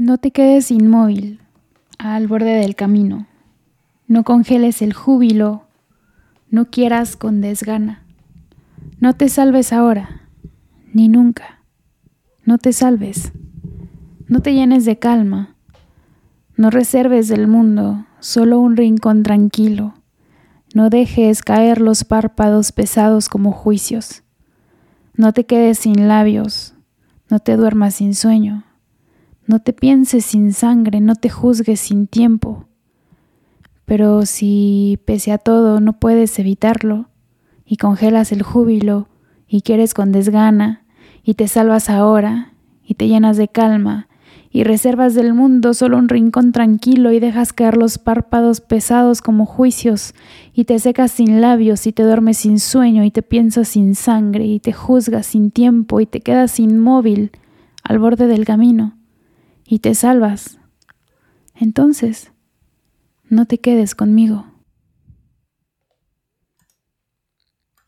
No te quedes inmóvil al borde del camino. No congeles el júbilo. No quieras con desgana. No te salves ahora, ni nunca. No te salves. No te llenes de calma. No reserves del mundo solo un rincón tranquilo. No dejes caer los párpados pesados como juicios. No te quedes sin labios. No te duermas sin sueño. No te pienses sin sangre, no te juzgues sin tiempo. Pero si, pese a todo, no puedes evitarlo, y congelas el júbilo, y quieres con desgana, y te salvas ahora, y te llenas de calma, y reservas del mundo solo un rincón tranquilo y dejas caer los párpados pesados como juicios, y te secas sin labios, y te duermes sin sueño, y te piensas sin sangre, y te juzgas sin tiempo, y te quedas inmóvil al borde del camino y te salvas, entonces no te quedes conmigo.